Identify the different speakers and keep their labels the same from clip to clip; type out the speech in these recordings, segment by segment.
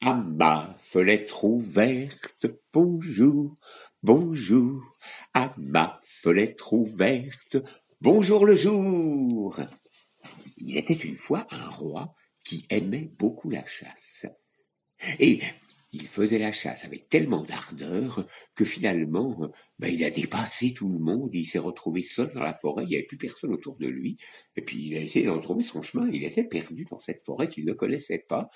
Speaker 1: à ma fenêtre ouverte, bonjour, bonjour, à ma fenêtre ouverte, bonjour le jour. Il était une fois un roi qui aimait beaucoup la chasse. Et il faisait la chasse avec tellement d'ardeur que finalement, ben, il a dépassé tout le monde, il s'est retrouvé seul dans la forêt, il n'y avait plus personne autour de lui, et puis il a essayé d'en trouver son chemin, il était perdu dans cette forêt qu'il ne connaissait pas.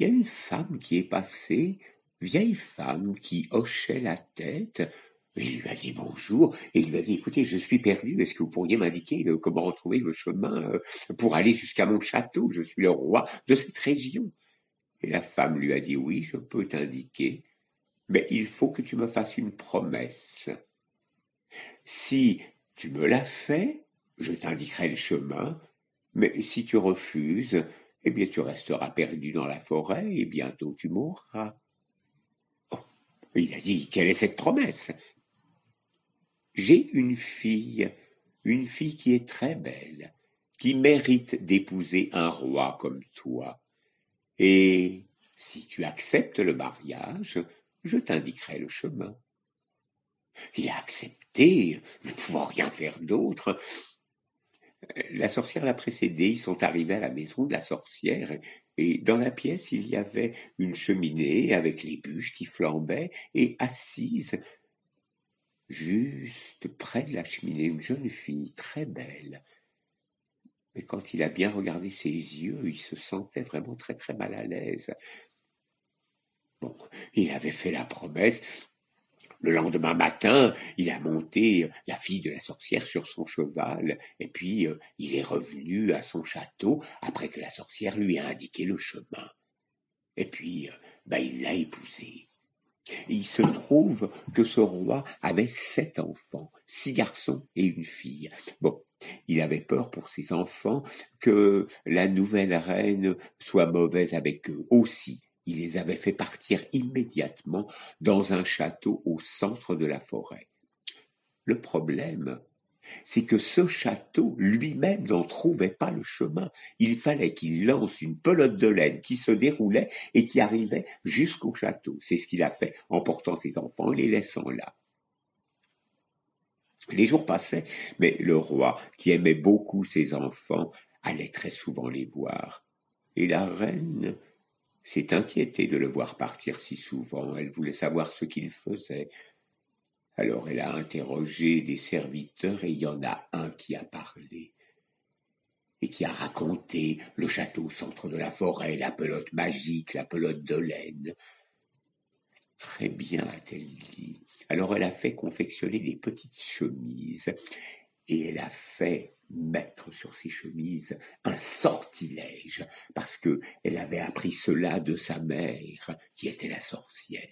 Speaker 1: Il y a une femme qui est passée, vieille femme qui hochait la tête, il lui a dit bonjour et il lui a dit écoutez, je suis perdu, est-ce que vous pourriez m'indiquer euh, comment retrouver le chemin euh, pour aller jusqu'à mon château? Je suis le roi de cette région. Et la femme lui a dit oui, je peux t'indiquer, mais il faut que tu me fasses une promesse. Si tu me la fais, je t'indiquerai le chemin, mais si tu refuses, eh bien tu resteras perdu dans la forêt et bientôt tu mourras. Oh, il a dit, quelle est cette promesse? J'ai une fille, une fille qui est très belle, qui mérite d'épouser un roi comme toi. Et si tu acceptes le mariage, je t'indiquerai le chemin. Il a accepté, ne pouvant rien faire d'autre. La sorcière l'a précédé, ils sont arrivés à la maison de la sorcière, et dans la pièce il y avait une cheminée avec les bûches qui flambaient, et assise, juste près de la cheminée, une jeune fille très belle, mais quand il a bien regardé ses yeux, il se sentait vraiment très très mal à l'aise. Bon, il avait fait la promesse. Le lendemain matin, il a monté la fille de la sorcière sur son cheval, et puis euh, il est revenu à son château après que la sorcière lui a indiqué le chemin. Et puis, euh, ben, il l'a épousée. Il se trouve que ce roi avait sept enfants, six garçons et une fille. Bon, il avait peur pour ses enfants que la nouvelle reine soit mauvaise avec eux aussi. Il les avait fait partir immédiatement dans un château au centre de la forêt. Le problème, c'est que ce château lui-même n'en trouvait pas le chemin. Il fallait qu'il lance une pelote de laine qui se déroulait et qui arrivait jusqu'au château. C'est ce qu'il a fait en portant ses enfants et les laissant là. Les jours passaient, mais le roi, qui aimait beaucoup ses enfants, allait très souvent les voir. Et la reine s'est inquiétée de le voir partir si souvent. Elle voulait savoir ce qu'il faisait. Alors elle a interrogé des serviteurs et il y en a un qui a parlé et qui a raconté le château au centre de la forêt, la pelote magique, la pelote de laine. Très bien, a-t-elle dit. Alors elle a fait confectionner des petites chemises et elle a fait mettre sur ces chemises un sortilège parce que elle avait appris cela de sa mère qui était la sorcière.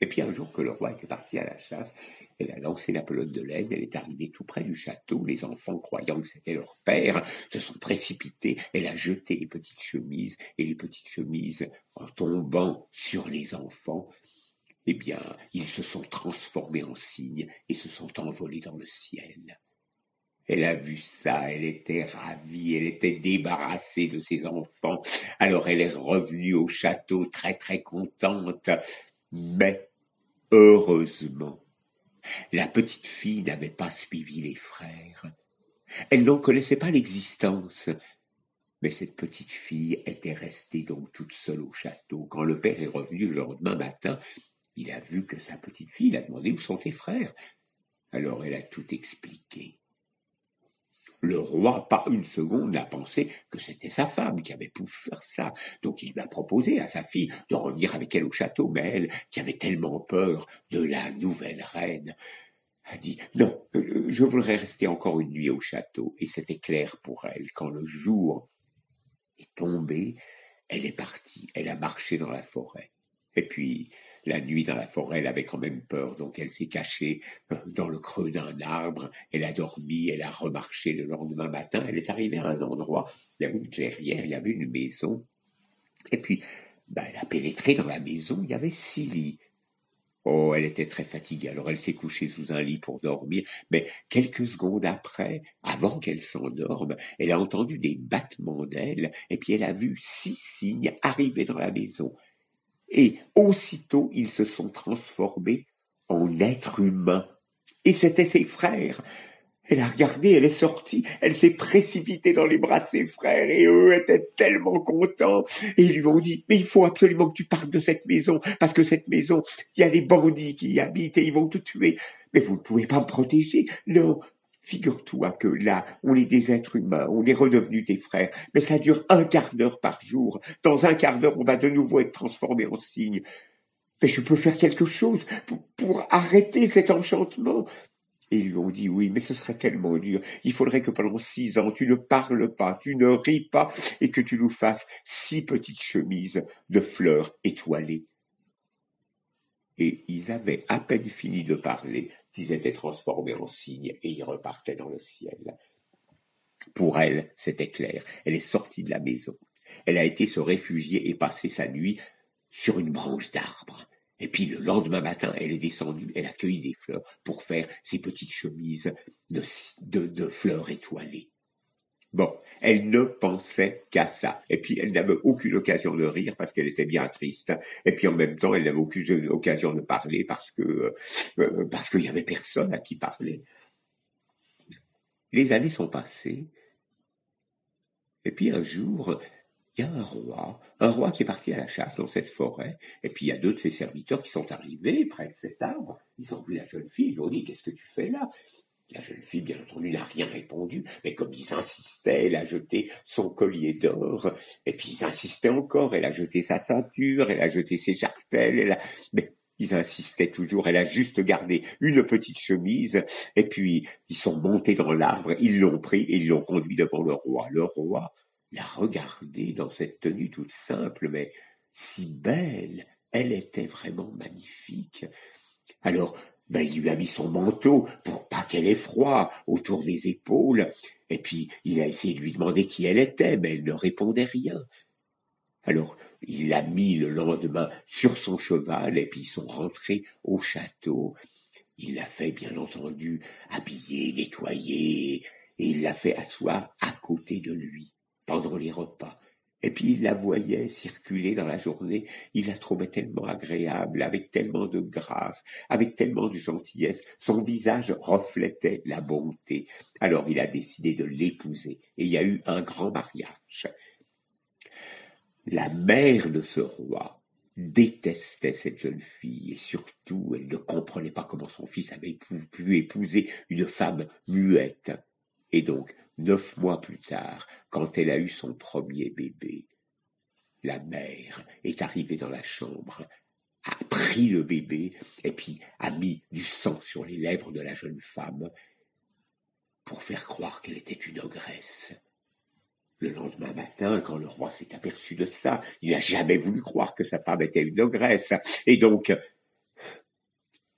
Speaker 1: Et puis un jour que le roi était parti à la chasse, elle a lancé la pelote de laine, elle est arrivée tout près du château, les enfants croyant que c'était leur père se sont précipités, elle a jeté les petites chemises, et les petites chemises, en tombant sur les enfants, eh bien, ils se sont transformés en cygnes et se sont envolés dans le ciel. Elle a vu ça, elle était ravie, elle était débarrassée de ses enfants. Alors elle est revenue au château très très contente. Mais, heureusement, la petite fille n'avait pas suivi les frères. Elle n'en connaissait pas l'existence. Mais cette petite fille était restée donc toute seule au château. Quand le père est revenu le lendemain matin, il a vu que sa petite fille il a demandé où sont tes frères. Alors elle a tout expliqué. Le roi, pas une seconde, n'a pensé que c'était sa femme qui avait pu faire ça. Donc il a proposé à sa fille de revenir avec elle au château, mais elle, qui avait tellement peur de la nouvelle reine, a dit non, euh, je voudrais rester encore une nuit au château. Et c'était clair pour elle. Quand le jour est tombé, elle est partie, elle a marché dans la forêt. Et puis, la nuit dans la forêt, elle avait quand même peur, donc elle s'est cachée euh, dans le creux d'un arbre, elle a dormi, elle a remarché le lendemain matin, elle est arrivée à un endroit, il y avait une clairière, il y avait une maison, et puis ben, elle a pénétré dans la maison, il y avait six lits. Oh, elle était très fatiguée, alors elle s'est couchée sous un lit pour dormir, mais quelques secondes après, avant qu'elle s'endorme, elle a entendu des battements d'ailes, et puis elle a vu six cygnes arriver dans la maison. Et aussitôt ils se sont transformés en êtres humains. Et c'étaient ses frères. Elle a regardé, elle est sortie, elle s'est précipitée dans les bras de ses frères et eux étaient tellement contents. Et ils lui ont dit, mais il faut absolument que tu partes de cette maison parce que cette maison, il y a des bandits qui y habitent et ils vont te tuer. Mais vous ne pouvez pas me protéger. Non. Figure-toi que là, on est des êtres humains, on est redevenus tes frères, mais ça dure un quart d'heure par jour. Dans un quart d'heure, on va de nouveau être transformé en cygne. Mais je peux faire quelque chose pour, pour arrêter cet enchantement. Et ils lui ont dit oui, mais ce serait tellement dur. Il faudrait que pendant six ans, tu ne parles pas, tu ne ris pas, et que tu nous fasses six petites chemises de fleurs étoilées. Et ils avaient à peine fini de parler qu'ils étaient transformés en cygnes et ils repartaient dans le ciel. Pour elle, c'était clair. Elle est sortie de la maison. Elle a été se réfugier et passer sa nuit sur une branche d'arbre. Et puis le lendemain matin, elle est descendue, elle a cueilli des fleurs pour faire ses petites chemises de, de, fleurs étoilées. Bon, elle ne pensait qu'à ça. Et puis elle n'avait aucune occasion de rire parce qu'elle était bien triste. Et puis en même temps, elle n'avait aucune occasion de parler euh, euh, parce qu'il y avait personne à qui parler. Les années sont passées. Et puis un jour, il y a un roi, un roi qui est parti à la chasse dans cette forêt, et puis il y a deux de ses serviteurs qui sont arrivés près de cet arbre. Ils ont vu la jeune fille, ils ont dit Qu'est-ce que tu fais là? La jeune fille, bien entendu, n'a rien répondu, mais comme ils insistaient, elle a jeté son collier d'or, et puis ils insistaient encore, elle a jeté sa ceinture, elle a jeté ses jartelles, elle a... mais ils insistaient toujours, elle a juste gardé une petite chemise, et puis ils sont montés dans l'arbre, ils l'ont pris et ils l'ont conduit devant le roi. Le roi la regarder dans cette tenue toute simple, mais si belle, elle était vraiment magnifique. Alors, ben, il lui a mis son manteau pour pas qu'elle ait froid autour des épaules, et puis il a essayé de lui demander qui elle était, mais elle ne répondait rien. Alors, il l'a mis le lendemain sur son cheval, et puis ils sont rentrés au château. Il l'a fait, bien entendu, habiller, nettoyer, et il l'a fait asseoir à côté de lui pendant les repas. Et puis il la voyait circuler dans la journée, il la trouvait tellement agréable, avec tellement de grâce, avec tellement de gentillesse, son visage reflétait la bonté. Alors il a décidé de l'épouser, et il y a eu un grand mariage. La mère de ce roi détestait cette jeune fille, et surtout elle ne comprenait pas comment son fils avait pu épouser une femme muette. Et donc, Neuf mois plus tard, quand elle a eu son premier bébé, la mère est arrivée dans la chambre, a pris le bébé et puis a mis du sang sur les lèvres de la jeune femme pour faire croire qu'elle était une ogresse. Le lendemain matin, quand le roi s'est aperçu de ça, il n'a jamais voulu croire que sa femme était une ogresse. Et donc,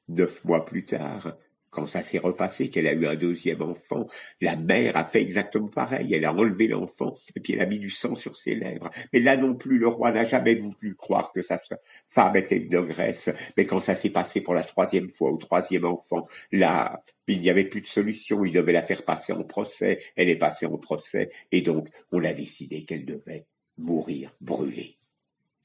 Speaker 1: neuf mois plus tard, quand ça s'est repassé, qu'elle a eu un deuxième enfant, la mère a fait exactement pareil. Elle a enlevé l'enfant et puis elle a mis du sang sur ses lèvres. Mais là non plus, le roi n'a jamais voulu croire que sa femme était une ogresse. Mais quand ça s'est passé pour la troisième fois, au troisième enfant, là, il n'y avait plus de solution. Il devait la faire passer en procès. Elle est passée en procès et donc on a décidé qu'elle devait mourir brûlée.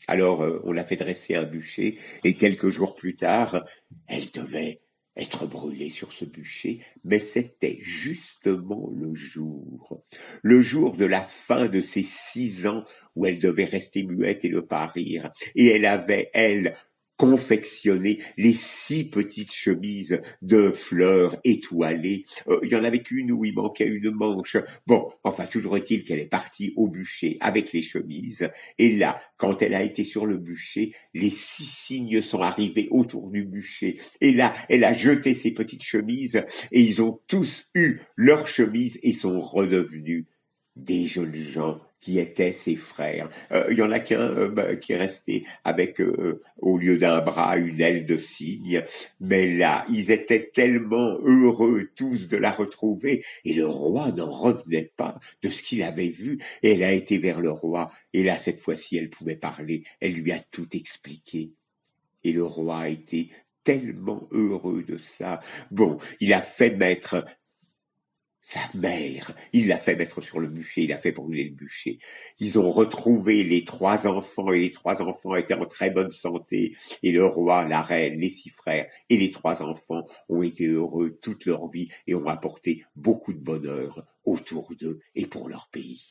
Speaker 1: Alors euh, on l'a fait dresser un bûcher et quelques jours plus tard, elle devait être brûlée sur ce bûcher, mais c'était justement le jour, le jour de la fin de ses six ans où elle devait rester muette et ne pas rire, et elle avait, elle, confectionner les six petites chemises de fleurs étoilées. Euh, il y en avait qu'une où il manquait une manche. Bon, enfin, toujours est-il qu'elle est partie au bûcher avec les chemises. Et là, quand elle a été sur le bûcher, les six cygnes sont arrivés autour du bûcher. Et là, elle a jeté ses petites chemises et ils ont tous eu leurs chemises et sont redevenus des jeunes gens qui étaient ses frères. Euh, il y en a qu'un euh, bah, qui est resté avec, euh, au lieu d'un bras, une aile de cygne. Mais là, ils étaient tellement heureux tous de la retrouver, et le roi n'en revenait pas de ce qu'il avait vu. Et elle a été vers le roi, et là, cette fois-ci, elle pouvait parler. Elle lui a tout expliqué. Et le roi a été tellement heureux de ça. Bon, il a fait mettre sa mère, il l'a fait mettre sur le bûcher, il a fait brûler le bûcher. Ils ont retrouvé les trois enfants et les trois enfants étaient en très bonne santé et le roi, la reine, les six frères et les trois enfants ont été heureux toute leur vie et ont apporté beaucoup de bonheur autour d'eux et pour leur pays.